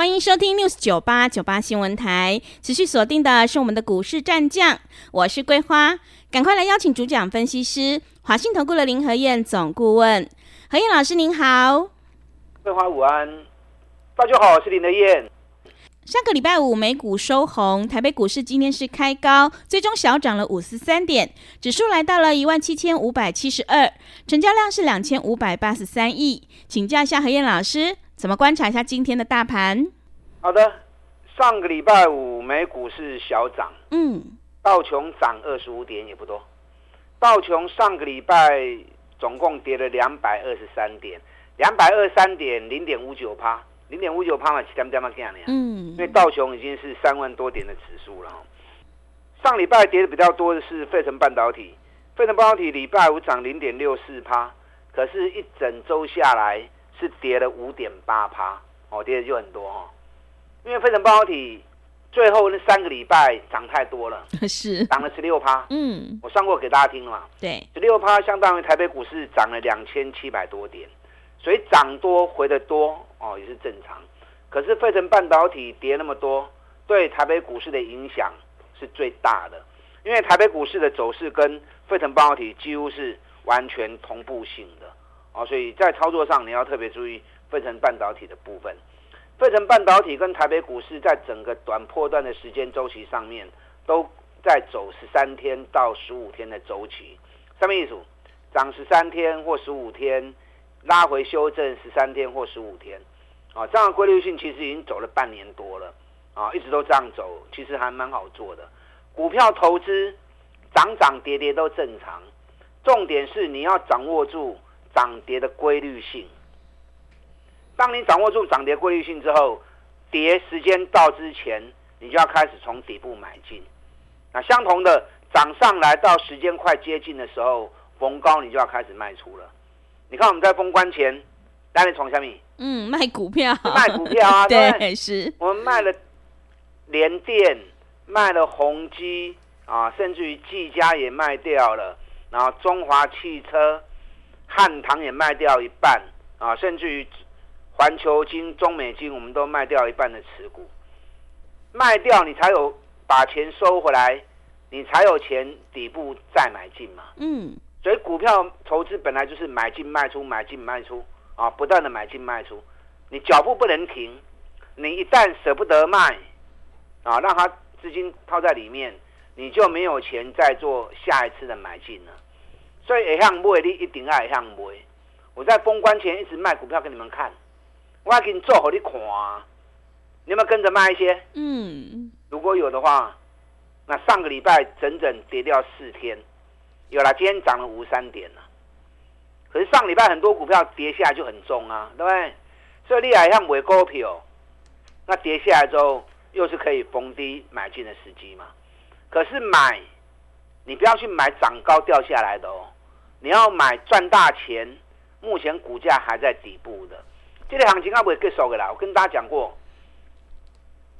欢迎收听 News 九八九八新闻台，持续锁定的是我们的股市战将，我是桂花，赶快来邀请主讲分析师华信投顾的林和燕总顾问，何燕老师您好，桂花午安，大家好，我是林和燕。上个礼拜五美股收红，台北股市今天是开高，最终小涨了五十三点，指数来到了一万七千五百七十二，成交量是两千五百八十三亿，请教一下何燕老师。怎么观察一下今天的大盘？好的，上个礼拜五美股是小涨，嗯，道琼涨二十五点也不多，道琼上个礼拜总共跌了两百二十三点，两百二十三点零点五九趴，零点五九趴嘛，七点点嘛这样的呀，嗯，因为道琼已经是三万多点的指数了。上礼拜跌的比较多的是费城半导体，费城半导体礼拜五涨零点六四趴，可是一整周下来。是跌了五点八趴，哦，跌的就很多哈、哦，因为费城半导体最后那三个礼拜涨太多了，是。涨了十六趴，嗯，我算过给大家听了嘛，对，十六趴相当于台北股市涨了两千七百多点，所以涨多回得多哦也是正常，可是费城半导体跌那么多，对台北股市的影响是最大的，因为台北股市的走势跟费城半导体几乎是完全同步性的。哦，所以在操作上你要特别注意费城半导体的部分。费城半导体跟台北股市在整个短波段的时间周期上面，都在走十三天到十五天的周期。什么意思？涨十三天或十五天，拉回修正十三天或十五天。啊，这样的规律性其实已经走了半年多了。啊，一直都这样走，其实还蛮好做的。股票投资涨涨跌跌都正常，重点是你要掌握住。涨跌的规律性，当你掌握住涨跌规律性之后，跌时间到之前，你就要开始从底部买进。那相同的，涨上来到时间快接近的时候，逢高你就要开始卖出了。你看我们在封关前，哪里从下面？嗯，卖股票，卖股票啊，对，对是。我们卖了联电，卖了宏基啊，甚至于技嘉也卖掉了，然后中华汽车。汉唐也卖掉一半啊，甚至于环球金、中美金，我们都卖掉一半的持股。卖掉你才有把钱收回来，你才有钱底部再买进嘛。嗯，所以股票投资本来就是买进卖出，买进卖出啊，不断的买进卖出，你脚步不能停。你一旦舍不得卖啊，让他资金套在里面，你就没有钱再做下一次的买进了。所以会向买，你一定要会向买。我在封关前一直卖股票给你们看，我要给你做好你看，你有没有跟着卖一些？嗯，如果有的话，那上个礼拜整整跌掉四天，有了，今天涨了五十三点了。可是上礼拜很多股票跌下来就很重啊，对不对？所以你还向买股票，那跌下来之后又是可以逢低买进的时机嘛。可是买，你不要去买涨高掉下来的哦。你要买赚大钱，目前股价还在底部的，这个行情还不会结束的啦。我跟大家讲过，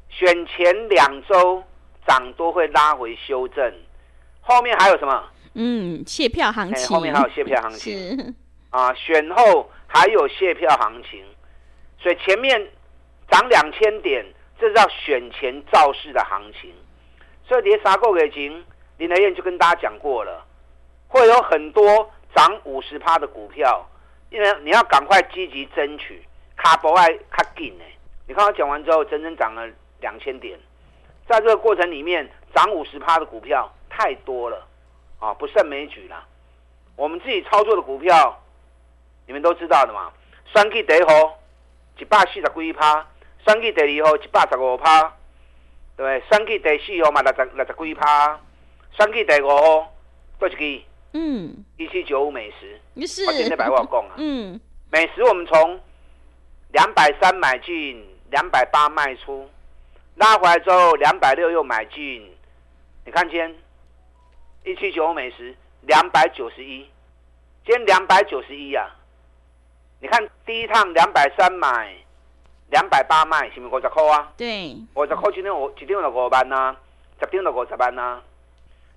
选前两周涨多会拉回修正，后面还有什么？嗯，卸票行情。后面还有谢票行情。啊，选后还有卸票行情，所以前面涨两千点，这是叫选前造势的行情。所以跌三个月前，林德彦就跟大家讲过了。会有很多涨五十趴的股票，因为你要赶快积极争取，卡博爱卡紧呢。你看我讲完之后，整整涨了两千点，在这个过程里面，涨五十趴的股票太多了，啊，不胜枚举了。我们自己操作的股票，你们都知道的嘛。选举第一号一百四十几趴，选举第二号一百十五趴，对不对？选举第四号嘛六十六十几趴，选举第五号多少个？嗯，一七九五美食，是我今天白话讲啊。嗯，美食我们从两百三买进，两百八卖出，拉回来之后两百六又买进。你看今天一七九五美食两百九十一，今天两百九十一啊！你看第一趟两百三买，两百八卖，是不是五十块啊？对，五十块今天我一张就五万呐，十张就五十万呐。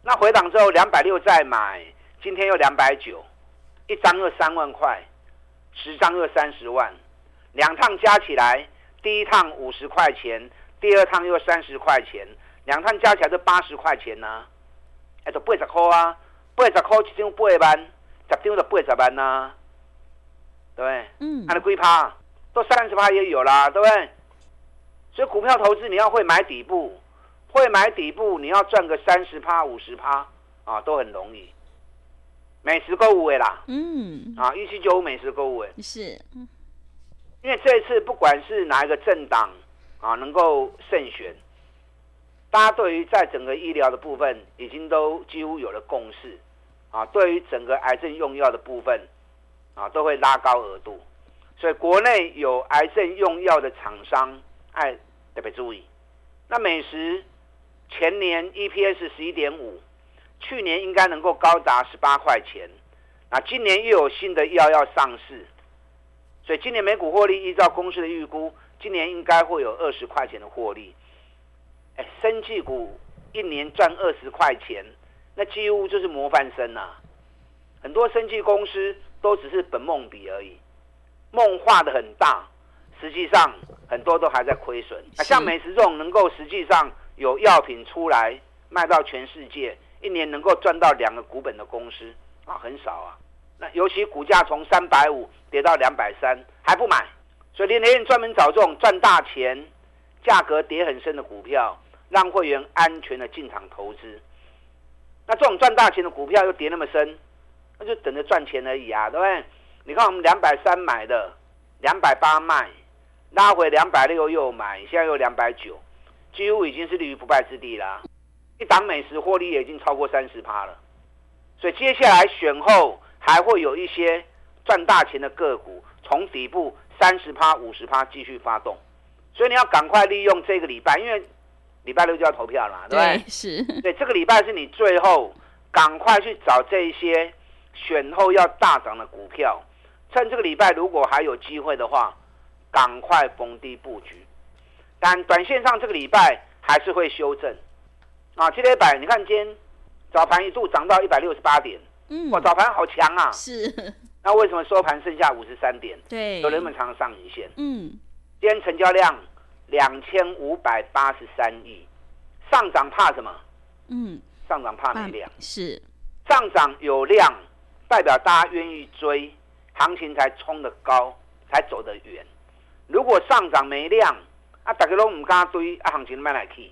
那回档之后两百六再买，今天又两百九，一张又三万块，十张又三十万，两趟加起来，第一趟五十块钱，第二趟又三十块钱，两趟加起来就八十块钱呐、啊。哎，就八十块啊，八十块一张八万，十张就八十万呐、啊。对不对？嗯，按了几趴，都三十趴也有啦，对不对？所以股票投资你要会买底部，会买底部，你要赚个三十趴、五十趴啊，都很容易。美食购物的啦，嗯，啊，一七九五美食购物的是，因为这一次不管是哪一个政党啊，能够胜选，大家对于在整个医疗的部分已经都几乎有了共识啊，对于整个癌症用药的部分。啊，都会拉高额度，所以国内有癌症用药的厂商，哎，特别注意。那美食前年 EPS 十一点五，去年应该能够高达十八块钱，那今年又有新的药要上市，所以今年每股获利依照公司的预估，今年应该会有二十块钱的获利。哎，生技股一年赚二十块钱，那几乎就是模范生啊！很多生技公司。都只是本梦比而已，梦画的很大，实际上很多都还在亏损。啊，像美食这种能够实际上有药品出来卖到全世界，一年能够赚到两个股本的公司啊，很少啊。那尤其股价从三百五跌到两百三还不买，所以连连专门找这种赚大钱、价格跌很深的股票，让会员安全的进场投资。那这种赚大钱的股票又跌那么深。那就等着赚钱而已啊，对不对？你看我们两百三买的，两百八卖，拉回两百六又买，现在又两百九，几乎已经是立于不败之地啦。一档美食获利也已经超过三十趴了，所以接下来选后还会有一些赚大钱的个股从底部三十趴、五十趴继续发动，所以你要赶快利用这个礼拜，因为礼拜六就要投票了嘛，对不对？对，是。对，这个礼拜是你最后赶快去找这一些。选后要大涨的股票，趁这个礼拜如果还有机会的话，赶快逢低布局。但短线上这个礼拜还是会修正。啊，七点百，你看今天早盘一度涨到一百六十八点，嗯，哇，早盘好强啊！是。那为什么收盘剩下五十三点？对，有那么长的上影线。嗯，今天成交量两千五百八十三亿，上涨怕什么？嗯，上涨怕没量。是，上涨有量。代表大家愿意追，行情才冲得高，才走得远。如果上涨没量，啊，大家都唔敢追，啊，行情慢来去。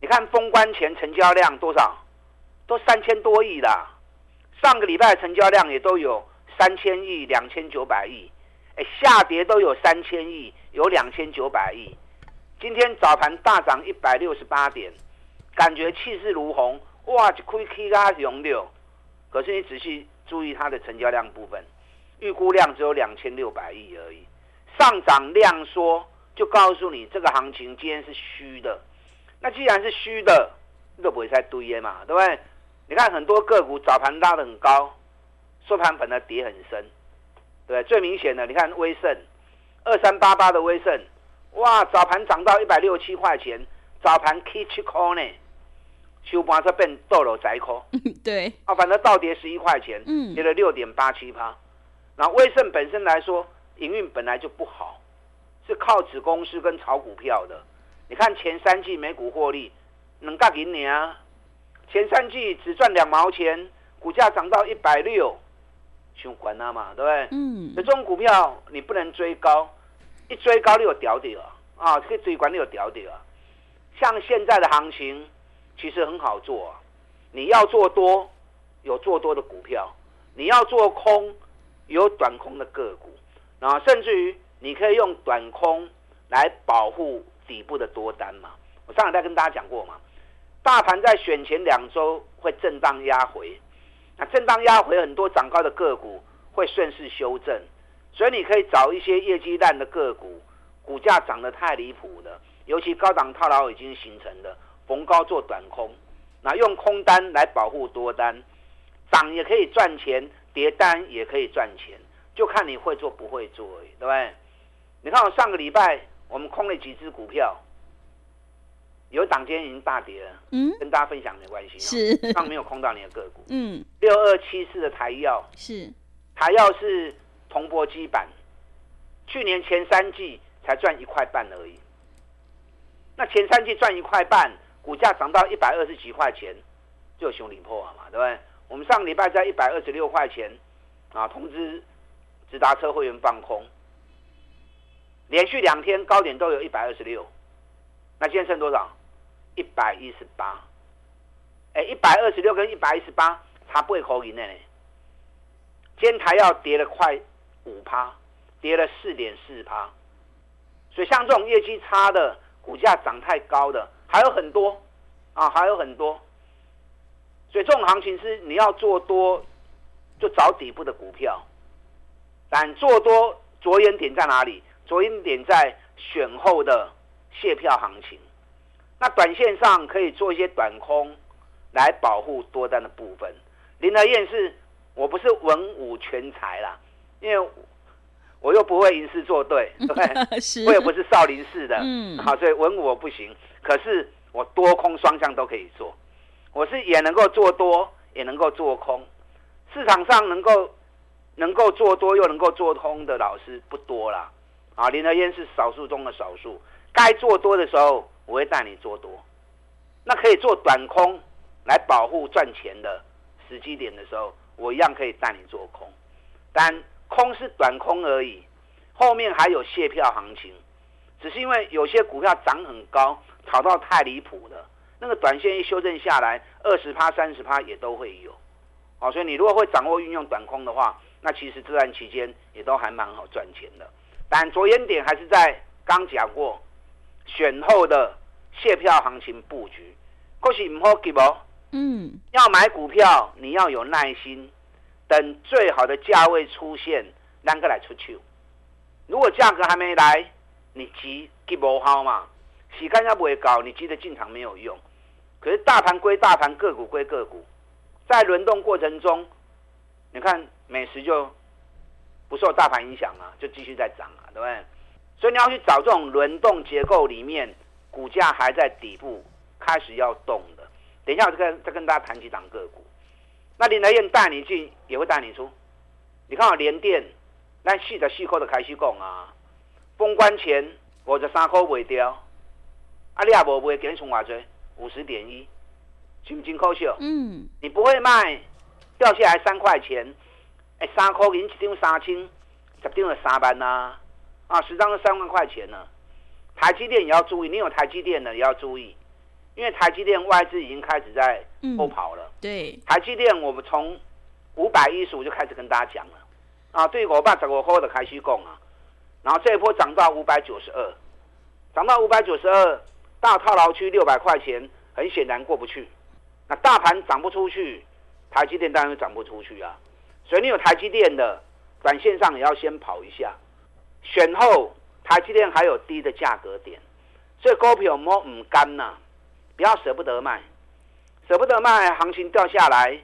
你看封关前成交量多少？都三千多亿啦。上个礼拜成交量也都有三千亿、两千九百亿。哎，下跌都有三千亿，有两千九百亿。今天早盘大涨一百六十八点，感觉气势如虹，哇，一开气啊，雄六。可是你仔细。注意它的成交量部分，预估量只有两千六百亿而已，上涨量缩就告诉你这个行情今天是虚的。那既然是虚的，都不会再堆嘛，对不对？你看很多个股早盘拉得很高，收盘反而跌很深，对对？最明显的，你看威盛二三八八的威盛，哇，早盘涨到一百六七块钱，早盘 K 七块呢。收盘才变倒落窄口，对啊，反正倒跌十一块钱，嗯，跌了六点八七趴。那威盛本身来说，营运本来就不好，是靠子公司跟炒股票的。你看前三季每股获利能干给你啊，前三季只赚两毛钱，股价涨到一百六，循环了嘛，对不对？嗯，这种股票你不能追高，一追高你有调底了啊，这个追高你有掉掉啊。像现在的行情。其实很好做啊，你要做多，有做多的股票；你要做空，有短空的个股。然后甚至于你可以用短空来保护底部的多单嘛。我上礼拜跟大家讲过嘛，大盘在选前两周会震荡压回，那震荡压回很多涨高的个股会顺势修正，所以你可以找一些业绩烂的个股，股价涨得太离谱了，尤其高档套牢已经形成的。逢高做短空，那用空单来保护多单，涨也可以赚钱，跌单也可以赚钱，就看你会做不会做而已，对不对？你看我上个礼拜我们空了几只股票，有档今天已经大跌了，嗯，跟大家分享没关系，是，上没有空到你的个股，嗯，六二七四的台药是，台药是铜箔基板，去年前三季才赚一块半而已，那前三季赚一块半。股价涨到一百二十几块钱，就熊领破了嘛，对不对？我们上个礼拜在一百二十六块钱啊，通知直达车会员放空，连续两天高点都有一百二十六，那今天剩多少？一百一十八。哎，一百二十六跟一百一十八差不会口赢呢。天台要跌了快五趴，跌了四点四趴。所以像这种业绩差的，股价涨太高的。还有很多啊，还有很多，所以这种行情是你要做多，就找底部的股票。但做多着眼点在哪里？着眼点在选后的泄票行情。那短线上可以做一些短空来保护多单的部分。林德燕是，我不是文武全才啦，因为我又不会吟诗作对，对不对？是我也不是少林寺的，嗯，好，所以文武我不行。可是我多空双向都可以做，我是也能够做多，也能够做空。市场上能够能够做多又能够做空的老师不多啦，啊，林德燕是少数中的少数。该做多的时候，我会带你做多。那可以做短空来保护赚钱的时机点的时候，我一样可以带你做空。但空是短空而已，后面还有泄票行情，只是因为有些股票涨很高。炒到太离谱了，那个短线一修正下来，二十趴、三十趴也都会有，好，所以你如果会掌握运用短空的话，那其实这段期间也都还蛮好赚钱的。但着眼点还是在刚讲过，选后的泄票行情布局，可是唔好急哦。嗯，要买股票你要有耐心，等最好的价位出现，两个来出去。如果价格还没来，你急急不好嘛。洗干要不会高，你急着进场没有用。可是大盘归大盘，个股归个股，在轮动过程中，你看美食就不受大盘影响啊，就继续在涨啊，对不对？所以你要去找这种轮动结构里面，股价还在底部开始要动的。等一下我再跟再跟大家谈几档个股。那林和彦带你进，也会带你出。你看我联电，那细的细扣的开始讲啊，封关前我这三扣尾掉。阿里亚伯不会给你从哪追？五十点一，金金扣秀。嗯，你不会卖，掉下来三块钱，哎，三块银一张三千，十张就三万呐，啊，十张是三万块钱呢。台积电也要注意，你有台积电的也要注意，因为台积电外资已经开始在偷跑了。对，台积电我们从五百一十五就开始跟大家讲了，啊，对我爸十五块的开始讲啊，然后这一波涨到五百九十二，涨到五百九十二。大套牢区六百块钱，很显然过不去。那大盘涨不出去，台积电当然涨不出去啊。所以你有台积电的，短线上也要先跑一下。选后台积电还有低的价格点，所以股票摸唔干呐，不要舍不得卖，舍不得卖，行情掉下来，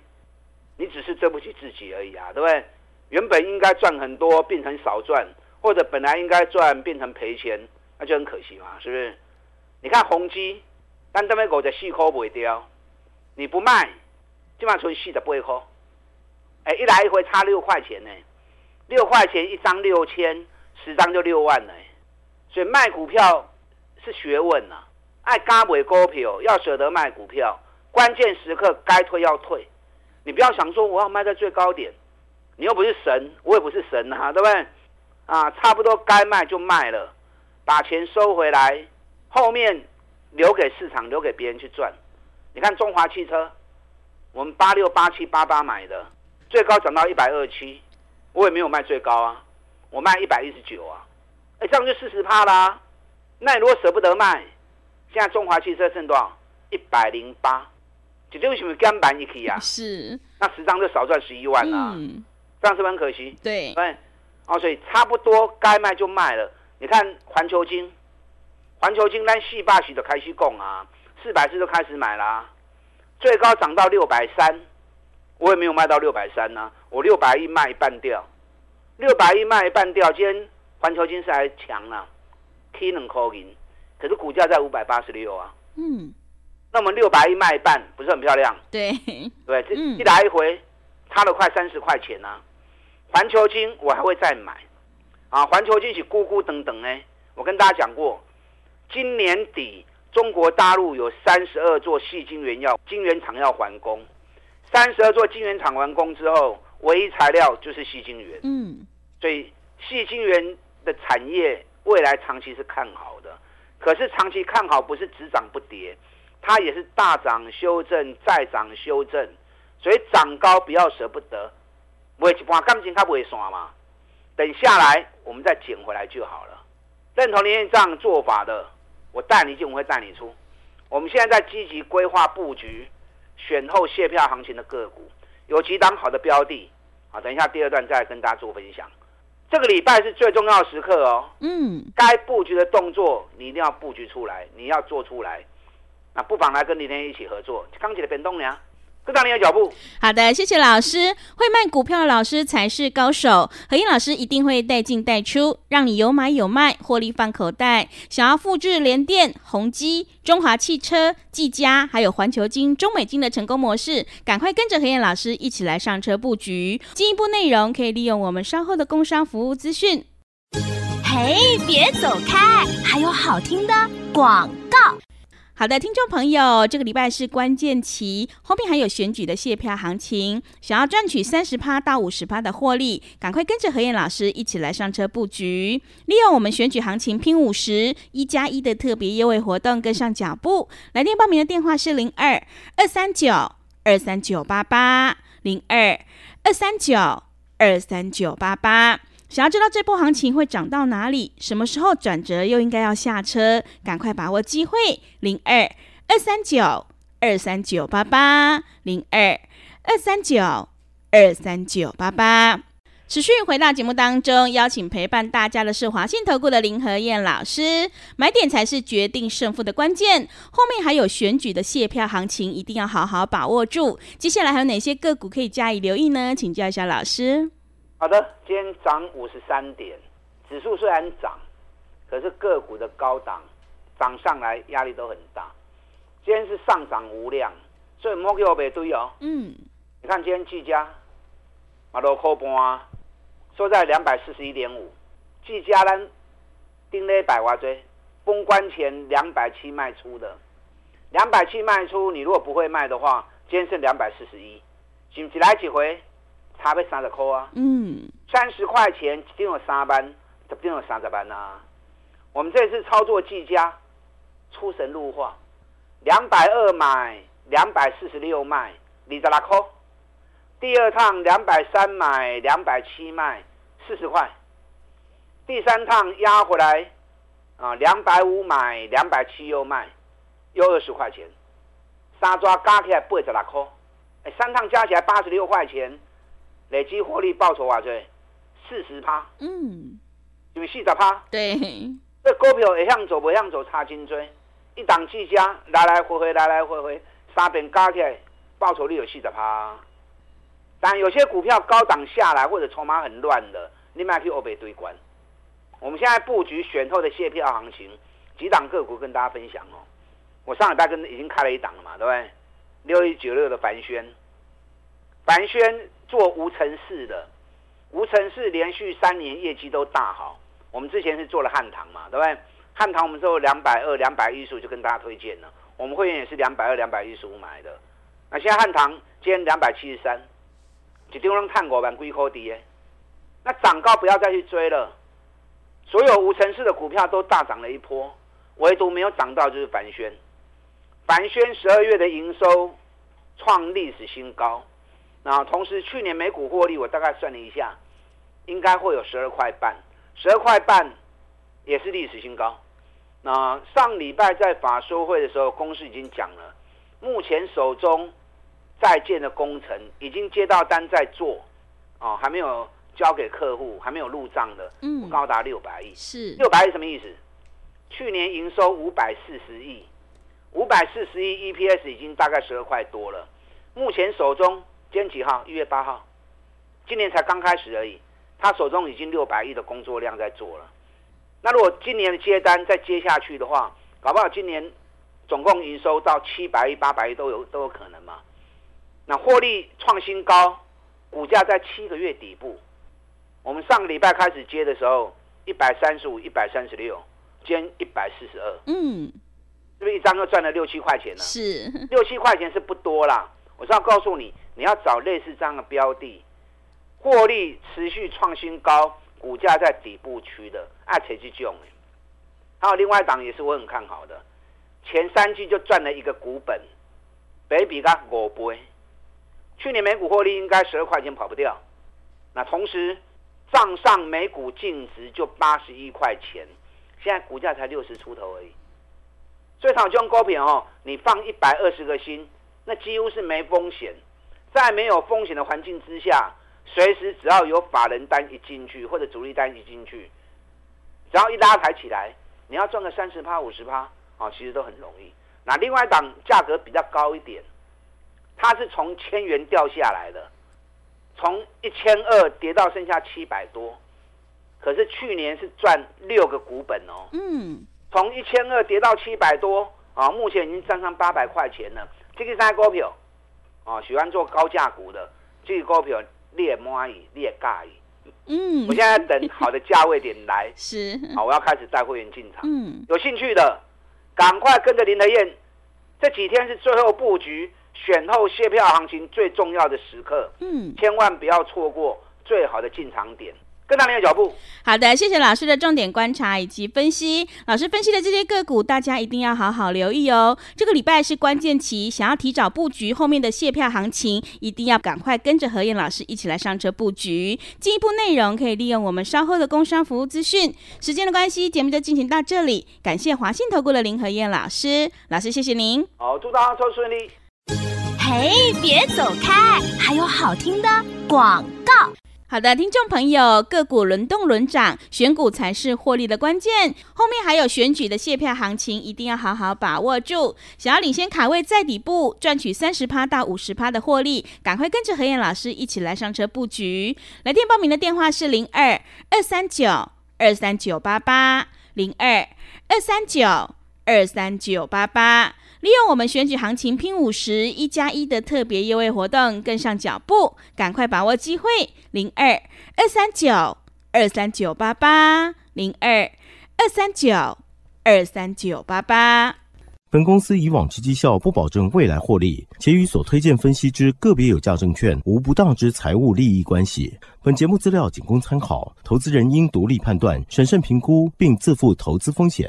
你只是对不起自己而已啊，对不对？原本应该赚很多，变成少赚，或者本来应该赚，变成赔钱，那就很可惜嘛，是不是？你看宏基，单单买五十四块卖掉，你不卖，基本上出去四十八块，哎，一来一回差六块钱呢，六块钱一张六千，十张就六万了，所以卖股票是学问呐，爱嘎尾股票要舍得卖股票，关键时刻该退要退，你不要想说我要卖在最高点，你又不是神，我也不是神啊，对不对？啊，差不多该卖就卖了，把钱收回来。后面留给市场，留给别人去赚。你看中华汽车，我们八六八七八八买的，最高涨到一百二七，我也没有卖最高啊，我卖一百一十九啊，哎，这样就四十趴啦。那你如果舍不得卖，现在中华汽车剩多少？一百零八，这就为什么干板一起啊？是，那十张就少赚十一万啦，嗯，这样是不是很可惜？对，对，哦，所以差不多该卖就卖了。你看环球金。环球金单细霸许的开始供啊，四百四就开始买啦、啊。最高涨到六百三，我也没有卖到六百三呢，我六百一卖一半掉，六百一卖一半掉。今天环球金是还强呢，K 能扣银，可是股价在五百八十六啊。嗯，那我们六百一卖一半，不是很漂亮？对，对，这一来一回差了快三十块钱呢、啊。环球金我还会再买啊，环球金是咕咕等等呢。我跟大家讲过，今年底。中国大陆有三十二座细晶圆要晶圆厂要完工，三十二座晶圆厂完工之后，唯一材料就是细晶圆。嗯，所以细晶圆的产业未来长期是看好的。可是长期看好不是只涨不跌，它也是大涨修正再涨修正，所以涨高不要舍不得。买一半感情它不会散嘛，等下来我们再捡回来就好了。认同连这样做法的。我带你进，我会带你出。我们现在在积极规划布局，选后卸票行情的个股，有几档好的标的啊。等一下第二段再跟大家做分享。这个礼拜是最重要的时刻哦。嗯。该布局的动作你一定要布局出来，你要做出来。那不妨来跟李天一起合作，钢铁的变动呀。跟上你的脚步。好的，谢谢老师。会卖股票的老师才是高手。何燕老师一定会带进带出，让你有买有卖，获利放口袋。想要复制联电、宏基、中华汽车、技嘉，还有环球金、中美金的成功模式，赶快跟着何燕老师一起来上车布局。进一步内容可以利用我们稍后的工商服务资讯。嘿，别走开，还有好听的广告。好的，听众朋友，这个礼拜是关键期，后面还有选举的谢票行情，想要赚取三十趴到五十趴的获利，赶快跟着何燕老师一起来上车布局，利用我们选举行情拼五十一加一的特别优惠活动，跟上脚步。来电报名的电话是零二二三九二三九八八零二二三九二三九八八。想要知道这波行情会涨到哪里，什么时候转折又应该要下车，赶快把握机会。零二二三九二三九八八零二二三九二三九八八。持续回到节目当中，邀请陪伴大家的是华信投顾的林和燕老师。买点才是决定胜负的关键，后面还有选举的谢票行情，一定要好好把握住。接下来还有哪些个股可以加以留意呢？请教一下老师。好的，今天涨五十三点，指数虽然涨，可是个股的高档涨上来压力都很大。今天是上涨无量，所以莫给我背对哦。嗯，你看今天技嘉马路口盘收在两百四十一点五，技嘉呢盯了一百瓦追，封关前两百七卖出的，两百七卖出，你如果不会卖的话，今天剩两百四十一，几几来几回？差不三十块啊，嗯，三十块钱一定有三班，一定有三十班啊。我们这次操作技嘉，出神入化，两百二买，两百四十六卖，二十六块。第二趟两百三买，两百七卖，四十块。第三趟压回来，啊，两百五买，两百七又卖，又二十块钱。三抓加起来八十六块，哎，三趟加起来八十六块钱。累计获利报酬啊，对，四十趴，嗯，因为四十趴，对，这股票会向走不向走差真多，一档技嘉来来回回来来回回三边加起来报酬率有四十趴，但有些股票高档下来或者筹码很乱的，你们还可以欧北堆关。我们现在布局选后的卸票行情，几档个股跟大家分享哦。我上礼拜跟已经开了一档了嘛，对不对？六一九六的凡轩，凡轩。做无尘室的，无尘室连续三年业绩都大好。我们之前是做了汉唐嘛，对不对？汉唐我们做两百二、两百一十五就跟大家推荐了。我们会员也是两百二、两百一十五买的。那现在汉唐今天两百七十三，就丢人探过板龟壳低。那涨高不要再去追了。所有无尘室的股票都大涨了一波，唯独没有涨到就是凡轩。凡轩十二月的营收创历史新高。那同时，去年每股获利我大概算了一下，应该会有十二块半，十二块半也是历史新高。那上礼拜在法说会的时候，公司已经讲了，目前手中在建的工程已经接到单在做，哦，还没有交给客户，还没有入账的，嗯，高达六百亿，是六百亿什么意思？去年营收五百四十亿，五百四十亿 EPS 已经大概十二块多了。目前手中今天几号？一月八号，今年才刚开始而已。他手中已经六百亿的工作量在做了。那如果今年的接单再接下去的话，搞不好今年总共营收到七百亿、八百亿都有都有可能嘛。那获利创新高，股价在七个月底部。我们上个礼拜开始接的时候，一百三十五、一百三十六，今天一百四十二。嗯，是不是一张就赚了六七块钱呢？是，六七块钱是不多啦。我是要告诉你，你要找类似这样的标的，获利持续创新高，股价在底部区的，爱谁去救？还有另外一档也是我很看好的，前三季就赚了一个股本，北比它五倍，去年每股获利应该十二块钱跑不掉。那同时。账上每股净值就八十一块钱，现在股价才六十出头而已。所以这种股票哦，你放一百二十个心，那几乎是没风险。在没有风险的环境之下，随时只要有法人单一进去或者主力单一进去，只要一拉抬起来，你要赚个三十趴、五十趴啊，其实都很容易。那另外一档价格比较高一点，它是从千元掉下来的。从一千二跌到剩下七百多，可是去年是赚六个股本哦。嗯，从一千二跌到七百多啊，目前已经赚上八百块钱了。这个三股票啊，喜欢做高价股的，这个股票你也满意，你也介意。嗯，我现在等好的价位点来，是好，我要开始带会员进场。嗯，有兴趣的赶快跟着林德燕，这几天是最后布局。选后卸票行情最重要的时刻，嗯，千万不要错过最好的进场点，跟上您的脚步。好的，谢谢老师的重点观察以及分析。老师分析的这些个股，大家一定要好好留意哦。这个礼拜是关键期，想要提早布局后面的卸票行情，一定要赶快跟着何燕老师一起来上车布局。进一步内容可以利用我们稍后的工商服务资讯。时间的关系，节目就进行到这里。感谢华信投顾的林何燕老师，老师谢谢您。好，祝大家都顺利。嘿，别走开！还有好听的广告。好的，听众朋友，个股轮动轮涨，选股才是获利的关键。后面还有选举的谢票行情，一定要好好把握住。想要领先卡位在底部，赚取三十趴到五十趴的获利，赶快跟着何燕老师一起来上车布局。来电报名的电话是零二二三九二三九八八零二二三九二三九八八。利用我们选举行情拼五十一加一的特别优惠活动，跟上脚步，赶快把握机会！零二二三九二三九八八零二二三九二三九八八。本公司以往之绩效不保证未来获利，且与所推荐分析之个别有价证券无不当之财务利益关系。本节目资料仅供参考，投资人应独立判断、审慎评估，并自负投资风险。